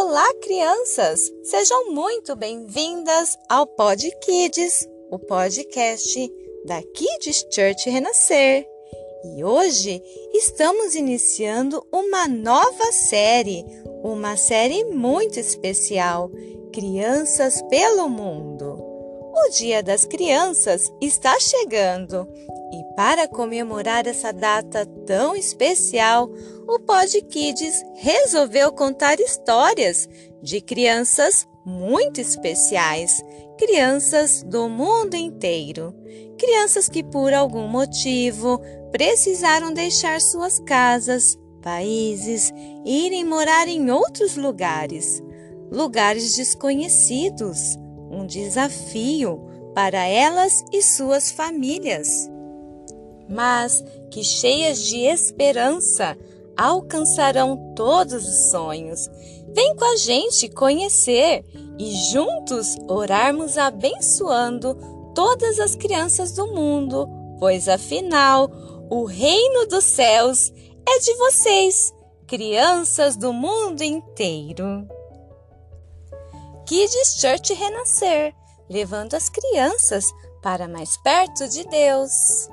Olá, crianças! Sejam muito bem-vindas ao Pod Kids, o podcast da Kids Church Renascer. E hoje estamos iniciando uma nova série, uma série muito especial, Crianças pelo Mundo. O Dia das Crianças está chegando. E para comemorar essa data tão especial, o Pod Kids resolveu contar histórias de crianças muito especiais, crianças do mundo inteiro, crianças que por algum motivo precisaram deixar suas casas, países, irem morar em outros lugares, lugares desconhecidos, um desafio para elas e suas famílias mas que cheias de esperança alcançarão todos os sonhos. Vem com a gente conhecer e juntos orarmos abençoando todas as crianças do mundo, pois afinal o reino dos céus é de vocês, crianças do mundo inteiro. Kids Church Renascer, levando as crianças para mais perto de Deus.